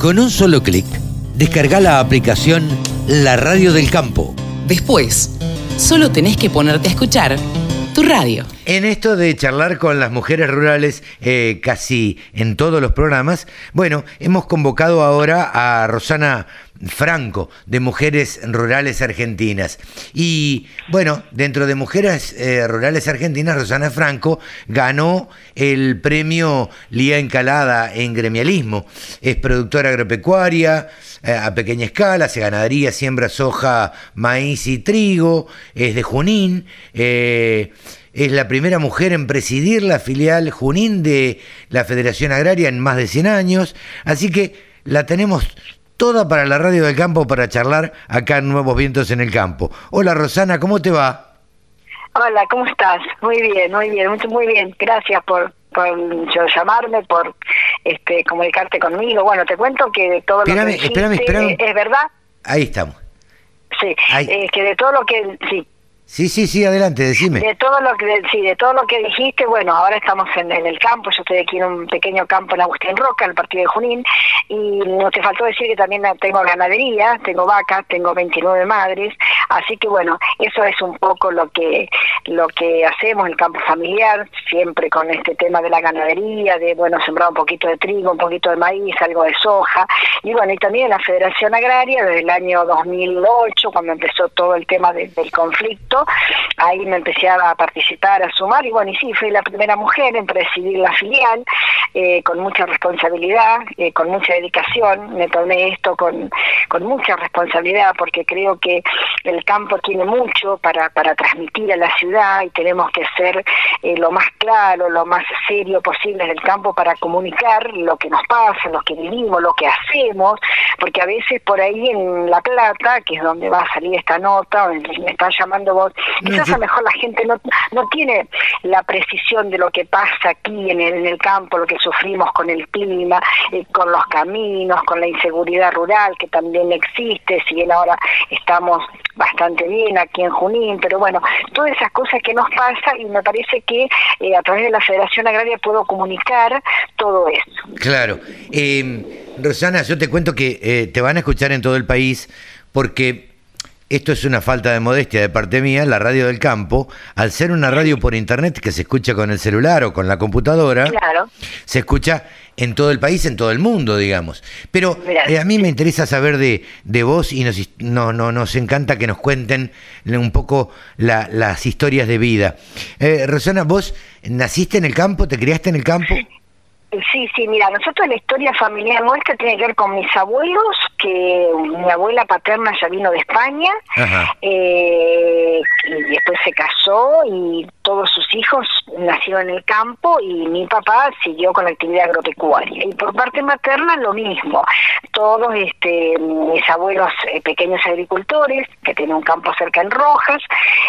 Con un solo clic, descarga la aplicación La Radio del Campo. Después, solo tenés que ponerte a escuchar tu radio. En esto de charlar con las mujeres rurales eh, casi en todos los programas, bueno, hemos convocado ahora a Rosana Franco de Mujeres Rurales Argentinas. Y bueno, dentro de Mujeres eh, Rurales Argentinas, Rosana Franco ganó el premio Lía Encalada en gremialismo. Es productora agropecuaria eh, a pequeña escala, se ganadería, siembra soja, maíz y trigo, es de Junín. Es la primera mujer en presidir la filial Junín de la Federación Agraria en más de 100 años, así que la tenemos toda para la radio del campo para charlar acá en Nuevos Vientos en el Campo. Hola Rosana, ¿cómo te va? Hola, ¿cómo estás? Muy bien, muy bien, muy bien. Gracias por, por llamarme, por este comunicarte conmigo. Bueno, te cuento que de todo lo que dijiste, es verdad. Ahí estamos. Sí, eh, que de todo lo que sí, Sí, sí, sí, adelante, decime. De todo lo que sí, de todo lo que dijiste, bueno, ahora estamos en, el campo, yo estoy aquí en un pequeño campo en Agustín Roca, en el partido de Junín, y no te faltó decir que también tengo ganadería, tengo vacas, tengo 29 madres, así que bueno, eso es un poco lo que lo que hacemos en el campo familiar, siempre con este tema de la ganadería, de bueno, sembrar un poquito de trigo, un poquito de maíz, algo de soja, y bueno, y también la Federación Agraria desde el año 2008, cuando empezó todo el tema del conflicto, ahí me empecé a participar, a sumar, y bueno, y sí, fui la primera mujer en presidir la filial, eh, con mucha responsabilidad, eh, con mucha dedicación, me tomé esto con, con mucha responsabilidad, porque creo que el campo tiene mucho para, para transmitir a la ciudad y tenemos que ser eh, lo más claro, lo más serio posible en el campo para comunicar lo que nos pasa, lo que vivimos, lo que hacemos, porque a veces por ahí en La Plata, que es donde va a salir esta nota, donde me están llamando vos Quizás a lo mejor la gente no, no tiene la precisión de lo que pasa aquí en el, en el campo, lo que sufrimos con el clima, eh, con los caminos, con la inseguridad rural que también existe, si bien ahora estamos bastante bien aquí en Junín, pero bueno, todas esas cosas que nos pasan y me parece que eh, a través de la Federación Agraria puedo comunicar todo eso. Claro. Eh, Rosana, yo te cuento que te van a escuchar en todo el país porque esto es una falta de modestia de parte mía, la radio del campo, al ser una radio por internet que se escucha con el celular o con la computadora, se escucha en todo el país, en todo el mundo, digamos. Pero eh, a mí me interesa saber de, de vos y nos, no, no, nos encanta que nos cuenten un poco las historias de vida. Eh, Rosana, ¿vos naciste en el campo, te criaste en el campo? Sí, sí, mira, nosotros la historia familiar nuestra tiene que ver con mis abuelos, que mi abuela paterna ya vino de España, eh, y después se casó y todos sus hijos nacieron en el campo y mi papá siguió con la actividad agropecuaria. Y por parte materna lo mismo, todos este, mis abuelos eh, pequeños agricultores, que tienen un campo cerca en Rojas,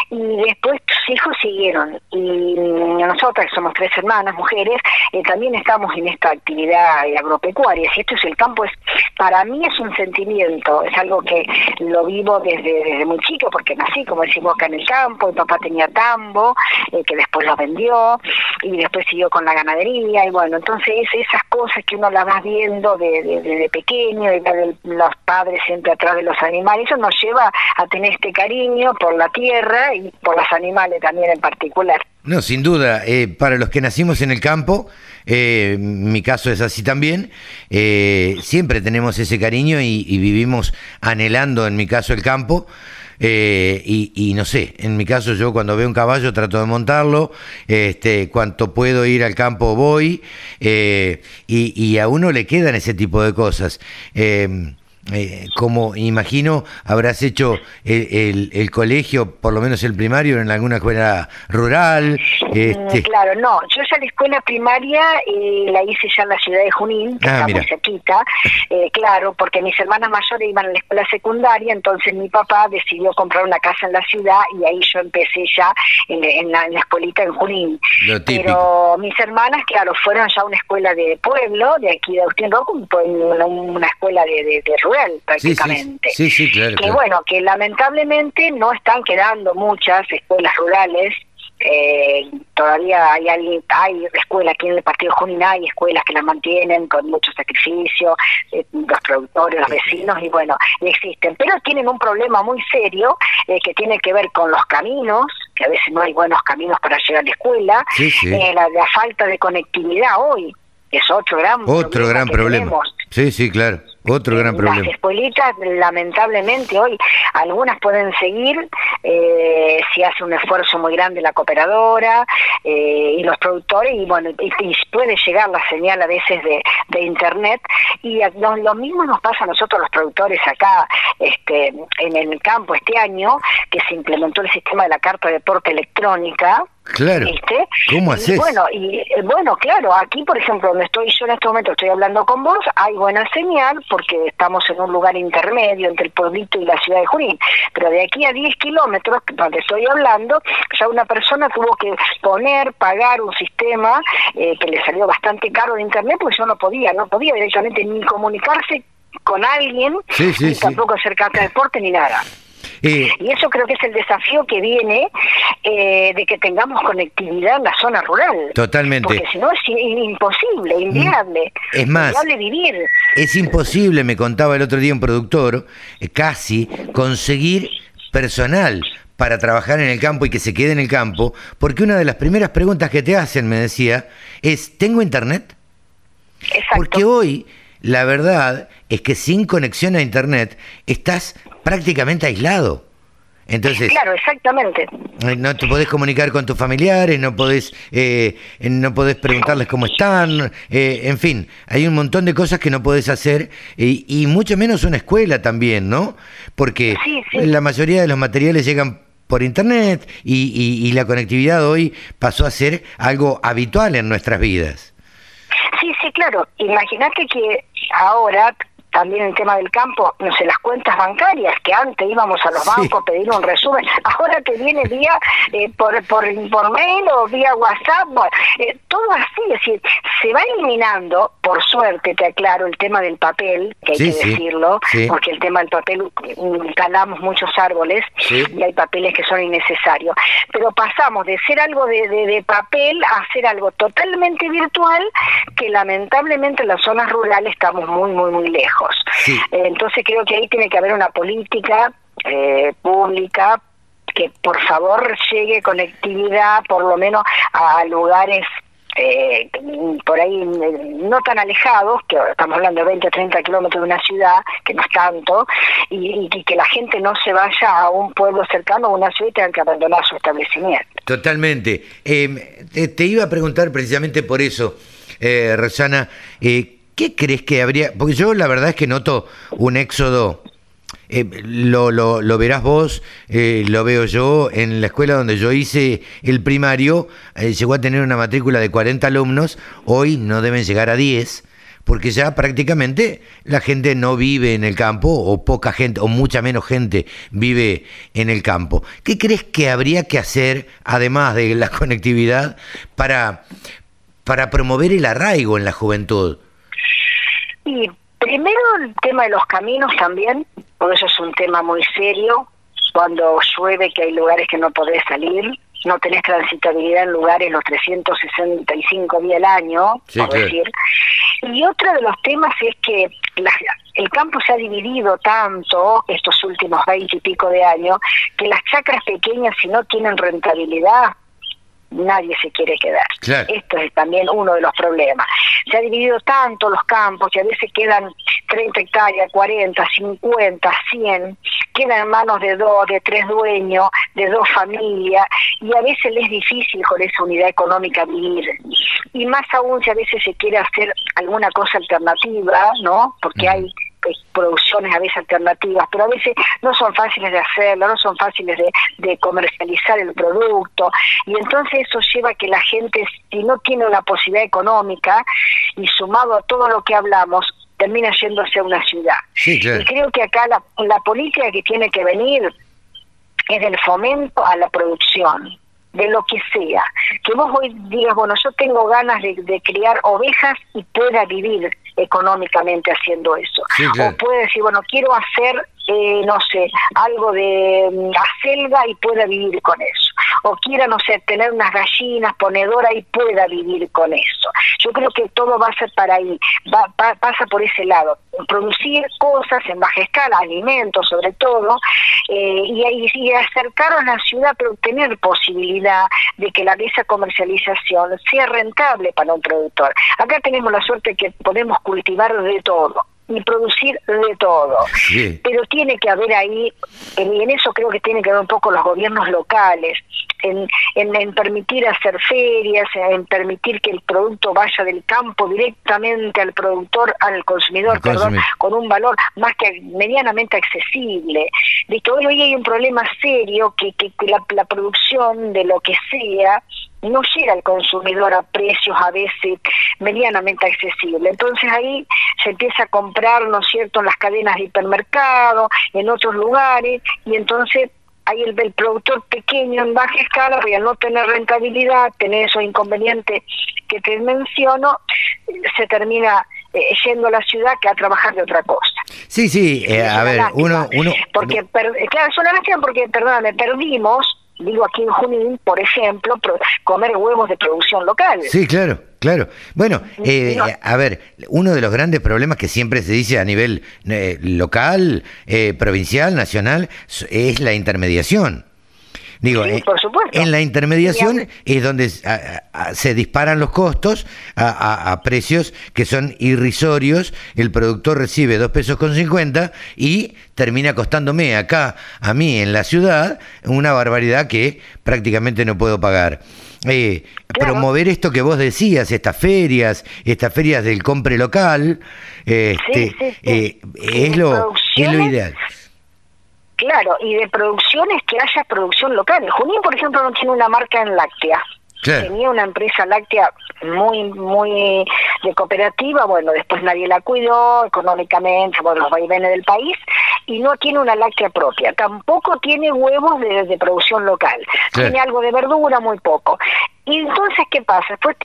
y después sus hijos siguieron. Y nosotras, que somos tres hermanas, mujeres, eh, también estamos en esta actividad agropecuaria. Si esto es el campo, es para mí es un sentimiento, es algo que lo vivo desde, muy chico, porque nací, como decimos, acá en el campo, mi papá tenía tambo, eh, que después lo vendió, y después siguió con la ganadería, y bueno, entonces esas cosas que uno las va viendo desde de, pequeño, y ver los padres siempre atrás de los animales, eso nos lleva a tener este cariño por la tierra y por los animales también en particular. No, sin duda, eh, para los que nacimos en el campo, eh, mi caso es así también, eh, siempre tenemos ese cariño y, vivimos anhelando, en mi caso, el campo. y, no sé, en mi caso yo cuando veo un caballo trato de montarlo, este, cuanto puedo ir al campo voy, y, y, a uno le quedan ese tipo de cosas. Eh, como imagino, habrás hecho el, colegio, por lo menos el primario, en alguna escuela rural. Este... Claro, no. Yo ya la escuela primaria eh, la hice ya en la ciudad de Junín, que ah, está muy cerquita. Eh, claro, porque mis hermanas mayores iban a la escuela secundaria, entonces mi papá decidió comprar una casa en la ciudad y ahí yo empecé ya en, la, escuelita en Junín. Pero mis hermanas, claro, fueron ya a una escuela de pueblo, de aquí de Agustín Rojo, una, una escuela de, de, de prácticamente. Sí, sí, claro, que bueno, que lamentablemente no están quedando muchas escuelas rurales eh, todavía hay alguien, hay escuelas aquí en el partido Junín, hay escuelas que las mantienen con mucho sacrificio, eh, los productores, los vecinos, y bueno, existen, pero tienen un problema muy serio eh, que tiene que ver con los caminos, que a veces no hay buenos caminos para llegar a la escuela, la, la, falta de conectividad hoy, es otro gran otro gran problema. Sí, sí, claro. Otro gran problema. Las escuelitas, lamentablemente, hoy algunas pueden seguir eh, si hace un esfuerzo muy grande la cooperadora eh, y los productores, y bueno, y, puede llegar la señal a veces de, de internet. Y lo, mismo nos pasa a nosotros los productores acá este, en el campo este año, que se implementó el sistema de la carta de porte electrónica Claro. ¿Cómo haces? bueno, y eh, bueno, claro, aquí por ejemplo, donde estoy yo en este momento, estoy hablando con vos, hay buena señal porque estamos en un lugar intermedio entre el pueblito y la ciudad de Junín. Pero de aquí a 10 kilómetros, donde estoy hablando, ya una persona tuvo que poner, pagar un sistema eh, que le salió bastante caro de internet porque yo no podía, no podía directamente ni comunicarse con alguien, ni tampoco hacer carta de deporte ni nada. Y eso creo que es el desafío que viene eh, de que tengamos conectividad en la zona rural. Totalmente. Porque si no es imposible, mm. inviable. Es más, vivir. Es imposible, me contaba el otro día un productor, eh, casi conseguir personal para trabajar en el campo y que se quede en el campo, porque una de las primeras preguntas que te hacen, me decía, es, ¿tengo internet? Exacto. Porque hoy la verdad es que sin conexión a internet estás prácticamente aislado. Entonces, claro, exactamente. No te podés comunicar con tus familiares, no podés, eh, no podés preguntarles cómo están, eh, en fin, hay un montón de cosas que no podés hacer y, mucho menos una escuela también, ¿no? Porque la mayoría de los materiales llegan por internet y, y la conectividad hoy pasó a ser algo habitual en nuestras vidas. Sí, sí, claro. Imagínate que ahora también el tema del campo, no sé, las cuentas bancarias, que antes íbamos a los bancos a pedir un resumen, ahora te viene vía eh, por, por, por mail o vía WhatsApp, eh, todo así, es decir, se va eliminando, por suerte te aclaro, el tema del papel, que hay que decirlo, porque el tema del papel calamos muchos árboles y hay papeles que son innecesarios, pero pasamos de ser algo de, de, papel a ser algo totalmente virtual, que lamentablemente en las zonas rurales estamos muy, muy, muy lejos. Entonces creo que ahí tiene que haber una política eh, pública que por favor llegue conectividad por lo menos a lugares eh, por ahí no tan alejados, que estamos hablando de 20 o 30 kilómetros de una ciudad, que no es tanto, y, que la gente no se vaya a un pueblo cercano o una ciudad y tenga que abandonar su establecimiento. Totalmente. Eh, te, iba a preguntar precisamente por eso, eh, Rosana, eh, ¿Qué crees que habría? Porque yo la verdad es que noto un éxodo. Eh, lo, lo, verás vos, eh, lo veo yo. En la escuela donde yo hice el primario, eh, llegó a tener una matrícula de 40 alumnos. Hoy no deben llegar a 10, porque ya prácticamente la gente no vive en el campo, o poca gente, o mucha menos gente vive en el campo. ¿Qué crees que habría que hacer, además de la conectividad, para, para promover el arraigo en la juventud? Y primero el tema de los caminos también, porque eso es un tema muy serio. Cuando llueve, que hay lugares que no podés salir, no tenés transitabilidad en lugares los 365 días al año, por decir. Y otro de los temas es que el campo se ha dividido tanto estos últimos 20 y pico de años que las chacras pequeñas, si no tienen rentabilidad, nadie se quiere quedar. Esto es también uno de los problemas. Se ha dividido tanto los campos y a veces quedan 30 hectáreas, 40, 50, 100, quedan en manos de dos, de tres dueños, de dos familias y a veces les es difícil con esa unidad económica vivir. Y más aún si a veces se quiere hacer alguna cosa alternativa, ¿no? Porque hay producciones a veces alternativas, pero a veces no son fáciles de hacerlo, no son fáciles de, de, comercializar el producto, y entonces eso lleva a que la gente, si no tiene una posibilidad económica, y sumado a todo lo que hablamos, termina yéndose a una ciudad. Y creo que acá la, la política que tiene que venir es del fomento a la producción, de lo que sea. Que vos hoy digas, bueno, yo tengo ganas de, de criar ovejas y pueda vivir económicamente haciendo eso. O puede decir, bueno, quiero hacer, eh, no sé, algo de mm, acelga y pueda vivir con eso. o quiera, no sé, tener unas gallinas, ponedora y pueda vivir con eso. Yo creo que todo va a ser para ahí, va, pasa por ese lado, producir cosas en baja escala, alimentos sobre todo, eh, y, y acercar a la ciudad, pero tener posibilidad de que la, esa comercialización sea rentable para un productor. Acá tenemos la suerte que podemos cultivar de todo y producir de todo. Pero tiene que haber ahí, y en eso creo que tiene que haber un poco los gobiernos locales, en, en, permitir hacer ferias, en permitir que el producto vaya del campo directamente al productor, al consumidor, perdón, con un valor más que medianamente accesible. Listo, hoy hay un problema serio que, que la, la producción de lo que sea no llega al consumidor a precios a veces medianamente accesibles. Entonces ahí se empieza a comprar, ¿no es cierto?, en las cadenas de hipermercado, en otros lugares, y entonces ahí el, el productor pequeño en baja escala, porque al no tener rentabilidad, tener esos inconvenientes que te menciono, se termina eh, yendo a la ciudad que a trabajar de otra cosa. Sí, sí, eh, a ver, uno, uno... Porque, claro, es una lástima porque, perdóname, perdimos digo aquí en Junín, por ejemplo, comer huevos de producción local. Sí, claro, claro. Bueno, eh, a ver, uno de los grandes problemas que siempre se dice a nivel eh, local, eh, provincial, nacional, es la intermediación. Digo, eh, en la intermediación es donde se disparan los costos a, precios que son irrisorios. El productor recibe dos pesos con 50 y termina costándome acá, a mí en la ciudad, una barbaridad que prácticamente no puedo pagar. Eh, promover esto que vos decías, estas ferias, estas ferias del compre local, este, eh, es, lo, es lo ideal. Claro, y de producciones que haya producción local. Junín, por ejemplo, no tiene una marca en láctea. Tenía una empresa láctea muy, muy de cooperativa, bueno, después nadie la cuidó económicamente, por los vaivenes del país, y no tiene una láctea propia. Tampoco tiene huevos de, de producción local. Tiene algo de verdura, muy poco. Y entonces, ¿qué pasa? Después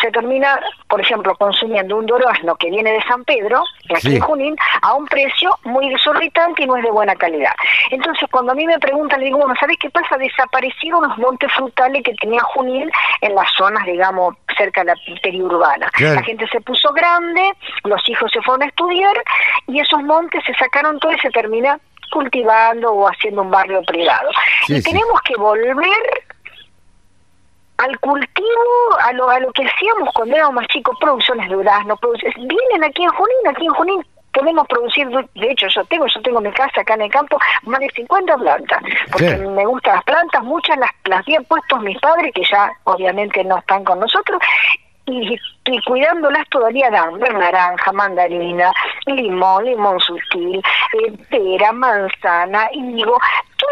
se termina, por ejemplo, consumiendo un durazno que viene de San Pedro, de aquí en Junín, a un precio muy desorbitante y no es de buena calidad. Entonces, cuando a mí me preguntan, le digo, bueno, ¿sabes qué pasa? Desaparecieron los montes frutales que tenía Junín en las zonas, digamos, cerca de la periurbana. La gente se puso grande, los hijos se fueron a estudiar y esos montes se sacaron todo y se termina cultivando o haciendo un barrio privado. y tenemos que volver al cultivo, a lo, a lo que hacíamos cuando éramos más chicos, producciones de durazno, vienen aquí en Junín, aquí en Junín podemos producir, de hecho yo tengo, yo tengo mi casa acá en el campo, más de 50 plantas, porque me gustan las plantas, muchas las, las habían puesto mis padres, que ya obviamente no están con nosotros, y, y cuidándolas todavía dan naranja, mandarina, limón, limón sutil, eh, pera, manzana, higo,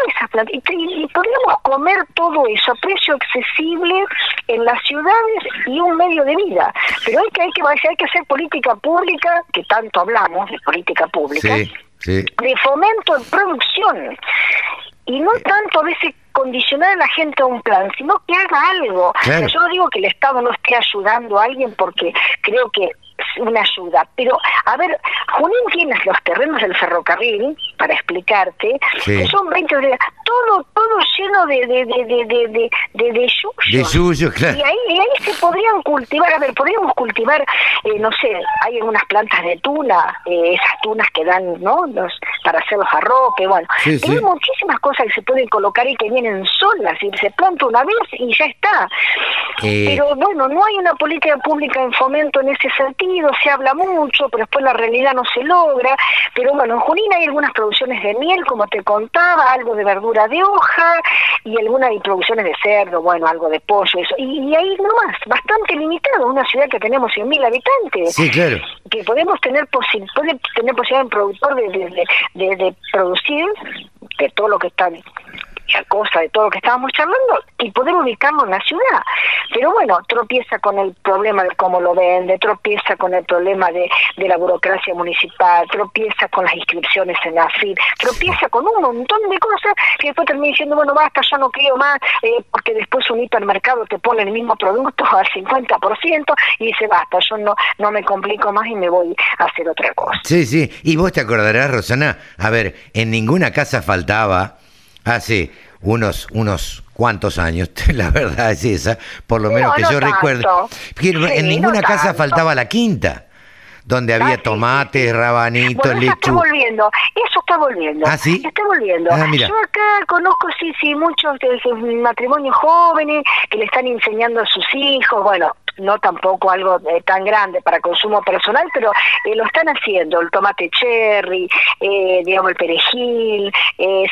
todas esas plantas. Y, podríamos comer todo eso a precio accesible en las ciudades y un medio de vida. Pero hay que, hay que, hay que hacer política pública, que tanto hablamos de política pública, de fomento de producción. Y no tanto a veces condicionar a la gente a un plan, sino que haga algo. yo no digo que el Estado no esté ayudando a alguien porque creo que una ayuda. Pero, a ver, Junín tiene los terrenos del ferrocarril, para explicarte, que son 20 todo, todo lleno de, de, de, de, de, de, de claro. Y ahí, ahí se podrían cultivar, a ver, podríamos cultivar, eh, no sé, hay algunas plantas de tuna, eh, esas tunas que dan, ¿no? Los, para hacer los arropes, bueno. hay muchísimas cosas que se pueden colocar y que vienen solas, y se planta una vez y ya está. Eh. Pero bueno, no hay una política pública en fomento en ese sentido se habla mucho, pero después la realidad no se logra. Pero bueno, en Junín hay algunas producciones de miel, como te contaba, algo de verdura de hoja y algunas producciones de cerdo, bueno, algo de pollo, eso. Y, ahí nomás, bastante limitado, una ciudad que tenemos 100.000 habitantes. Sí, claro. Que podemos tener, posi puede tener posibilidad en productor de, de, de, de producir de todo lo que está a cosa de todo lo que estábamos charlando y poder ubicarlo en la ciudad. Pero bueno, tropieza con el problema de cómo lo vende, tropieza con el problema de, de la burocracia municipal, tropieza con las inscripciones en la FID, tropieza con un montón de cosas que después termina diciendo, bueno, basta, ya no quiero más, eh, porque después un hipermercado te pone el mismo producto al 50% y dice, basta, yo no, no me complico más y me voy a hacer otra cosa. Sí, sí, y vos te acordarás, Rosana, a ver, en ninguna casa faltaba Ah, sí, unos, unos cuantos años, la verdad es esa, por lo menos que yo recuerdo. en ninguna casa faltaba la quinta donde había ah, tomates, rabanitos, bueno, eso está volviendo, eso está volviendo. ¿Ah, sí? Está volviendo. Ah, yo acá conozco, sí, sí, muchos de matrimonios jóvenes que le están enseñando a sus hijos, bueno, no tampoco algo eh, tan grande para consumo personal, pero eh, lo están haciendo, el tomate cherry, eh, digamos el perejil,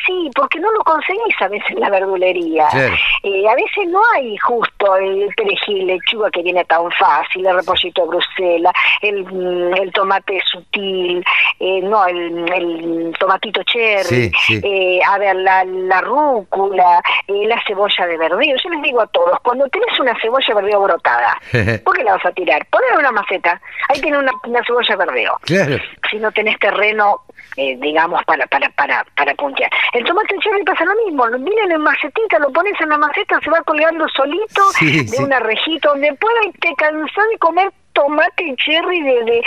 sí, porque no lo conseguís a veces en la verdulería. a veces no hay justo el perejil, lechuga que viene tan fácil, el repollito de Bruselas, el, mm, el tomate sutil, no, el, el, tomatito cherry, a ver, la, la rúcula, la cebolla de verdeo. Yo les digo a todos, cuando tenés una cebolla de verdeo brotada, ¿Por qué la vas a tirar? Ponle una maceta. Ahí tiene una, cebolla verdeo. Claro. Si no tenés terreno, eh, digamos, para, para, para, para puntear. El tomate cherry pasa lo mismo. Lo miren en macetita, lo pones en la maceta, se va colgando solito de una rejita donde pueda te cansar de comer tomate cherry desde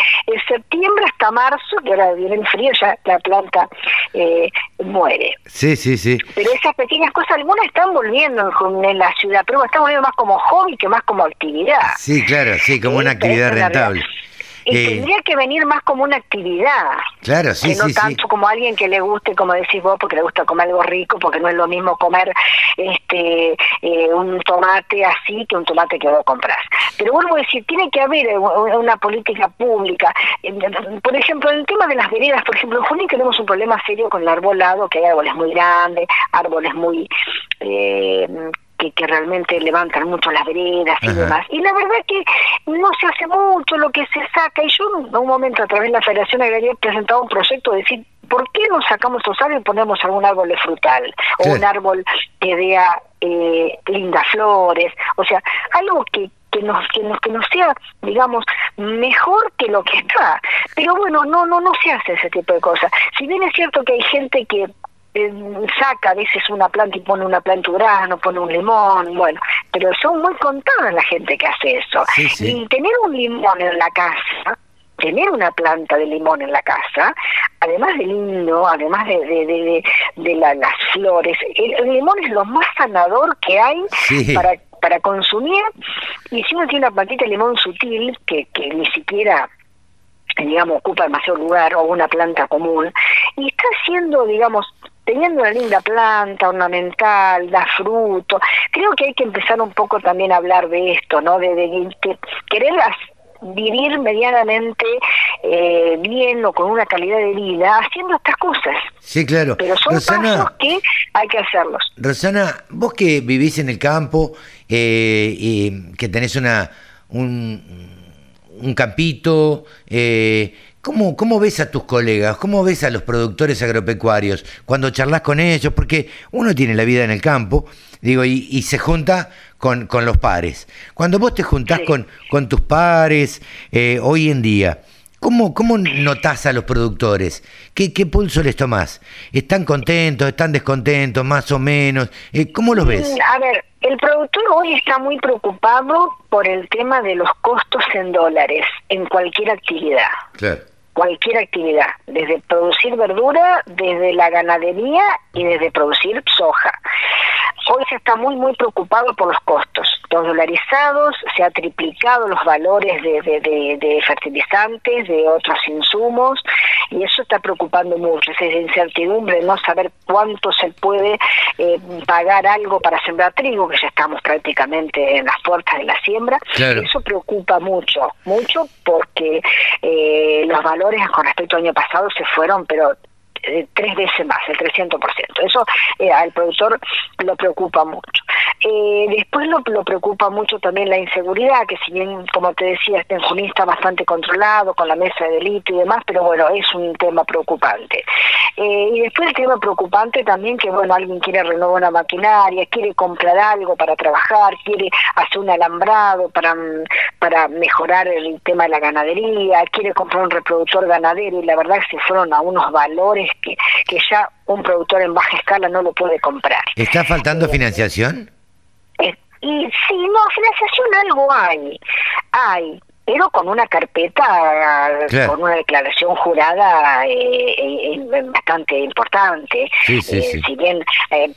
septiembre hasta marzo, que ahora viene el frío, ya la planta eh, muere. Sí, sí, sí. Pero esas pequeñas cosas, algunas están volviendo en, la ciudad, pero están volviendo más como hobby que más como actividad. Sí, claro, sí, como una actividad rentable. Y eh, tendría que venir más como una actividad. Claro, sí, que no tanto como alguien que le guste, como decís vos, porque le gusta comer algo rico, porque no es lo mismo comer este eh, un tomate así que un tomate que vos compras. Pero vuelvo a decir, tiene que haber una política pública. Por ejemplo, en el tema de las veredas, por ejemplo, en Junín tenemos un problema serio con el arbolado, que hay árboles muy grandes, árboles muy... Eh, que, que realmente levantan mucho las veredas y demás. Y la verdad que no se hace mucho lo que se saca. Y yo en un momento a través de la Federación Agraria he presentado un proyecto de decir, ¿por qué no sacamos árboles y ponemos algún árbol de frutal? O un árbol que dé eh, lindas flores. O sea, algo que, que nos que nos que nos sea digamos mejor que lo que está pero bueno no no no se hace ese tipo de cosas si bien es cierto que hay gente que saca a veces una planta y pone una planta grano, pone un limón, bueno, pero son muy contadas la gente que hace eso. Y tener un limón en la casa, tener una planta de limón en la casa, además de lindo, además de, de, de, las flores, el, limón es lo más sanador que hay para para consumir. Y si uno tiene una plantita de limón sutil que, que ni siquiera digamos ocupa demasiado lugar o una planta común y está haciendo digamos teniendo una linda planta ornamental, da fruto, creo que hay que empezar un poco también a hablar de esto, ¿no? De, de, querer vivir medianamente eh, bien o con una calidad de vida haciendo estas cosas. Sí, claro. Pero son pasos que hay que hacerlos. Rosana, vos que vivís en el campo eh, y que tenés una un, un campito, eh, ¿Cómo, ¿Cómo ves a tus colegas? ¿Cómo ves a los productores agropecuarios cuando charlas con ellos? Porque uno tiene la vida en el campo, digo, y, se junta con, con, los pares. Cuando vos te juntás con, con tus pares eh, hoy en día, ¿cómo, ¿cómo notás a los productores? ¿Qué, ¿Qué pulso les tomás? ¿Están contentos? ¿Están descontentos? ¿Más o menos? Eh, ¿Cómo los ves? Mm, a ver, el productor hoy está muy preocupado por el tema de los costos en dólares en cualquier actividad. Claro cualquier actividad, desde producir verdura, desde la ganadería y desde producir soja. Hoy se está muy, muy preocupado por los costos. Los dolarizados, se ha triplicado los valores de, de, fertilizantes, de otros insumos, y eso está preocupando mucho. Esa incertidumbre, no saber cuánto se puede eh, pagar algo para sembrar trigo, que ya estamos prácticamente en las puertas de la siembra. Eso preocupa mucho, mucho porque eh, los valores con respecto al año pasado se fueron, pero eh, tres veces más, el 300%. Eso eh, al productor lo preocupa mucho. Eh, después lo, lo, preocupa mucho también la inseguridad, que si bien, como te decía, este Junín está bastante controlado con la mesa de delito y demás, pero bueno, es un tema preocupante. Eh, y después el tema preocupante también que, bueno, alguien quiere renovar una maquinaria, quiere comprar algo para trabajar, quiere hacer un alambrado para, para mejorar el tema de la ganadería, quiere comprar un reproductor ganadero y la verdad es que se fueron a unos valores que, que ya un productor en baja escala no lo puede comprar. ¿Está faltando eh, financiación? y sí, no, financiación algo hay, hay, pero con una carpeta, con una declaración jurada eh, eh, bastante importante. Si bien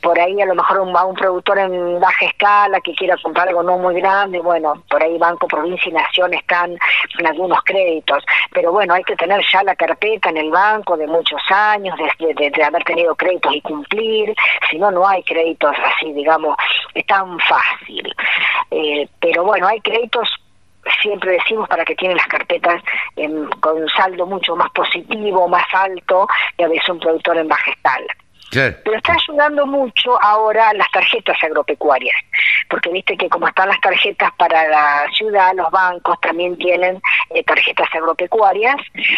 por ahí a lo mejor va un productor en baja escala que quiera comprar algo no muy grande, bueno, por ahí Banco Provincia y Nación están en algunos créditos, pero bueno, hay que tener ya la carpeta en el banco de muchos años, de, haber tenido créditos y cumplir, si no, no hay créditos así, digamos, tan fácil. Eh, pero bueno, hay créditos siempre decimos para que tienen las carpetas con un saldo mucho más positivo, más alto, y a veces un productor en baja escala. Pero está ayudando mucho ahora las tarjetas agropecuarias, porque viste que como están las tarjetas para la ciudad, los bancos también tienen eh, tarjetas agropecuarias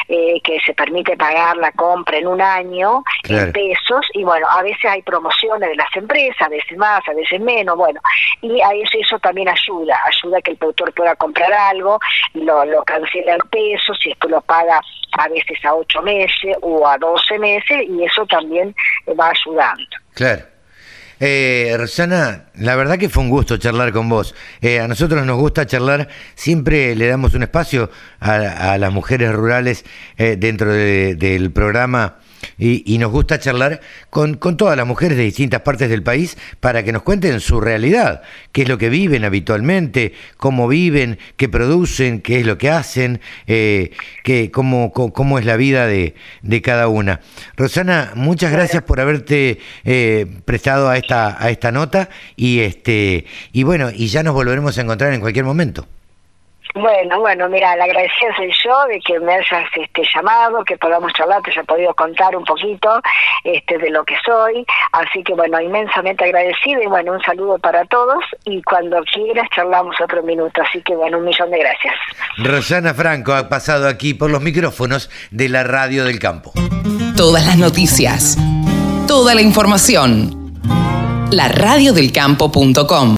eh, que se permite pagar la compra en un año en pesos y bueno, a veces hay promociones de las empresas, a veces más, a veces menos, bueno, y a eso, eso también ayuda, ayuda a que el productor pueda comprar algo, lo, lo cancela en pesos y esto lo paga a veces a ocho meses o a doce meses y eso también va ayudando. Claro. Eh, Rosana, la verdad que fue un gusto charlar con vos. Eh, a nosotros nos gusta charlar, siempre le damos un espacio a, las mujeres rurales eh, dentro del programa y, nos gusta charlar con, todas las mujeres de distintas partes del país para que nos cuenten su realidad, qué es lo que viven habitualmente, cómo viven, qué producen, qué es lo que hacen, eh, qué, cómo, cómo, es la vida de, cada una. Rosana, muchas gracias por haberte eh, prestado a esta, a esta nota y, este, y bueno, y ya nos volveremos a encontrar en cualquier momento. Bueno, bueno, mira, la agradecida soy yo de que me hayas este, llamado, que podamos charlar, te haya podido contar un poquito este, de lo que soy. Así que, bueno, inmensamente agradecida y, bueno, un saludo para todos. Y cuando quieras, charlamos otro minuto. Así que, bueno, un millón de gracias. Rosana Franco ha pasado aquí por los micrófonos de la Radio del Campo. Todas las noticias, toda la información. La radiodelcampo.com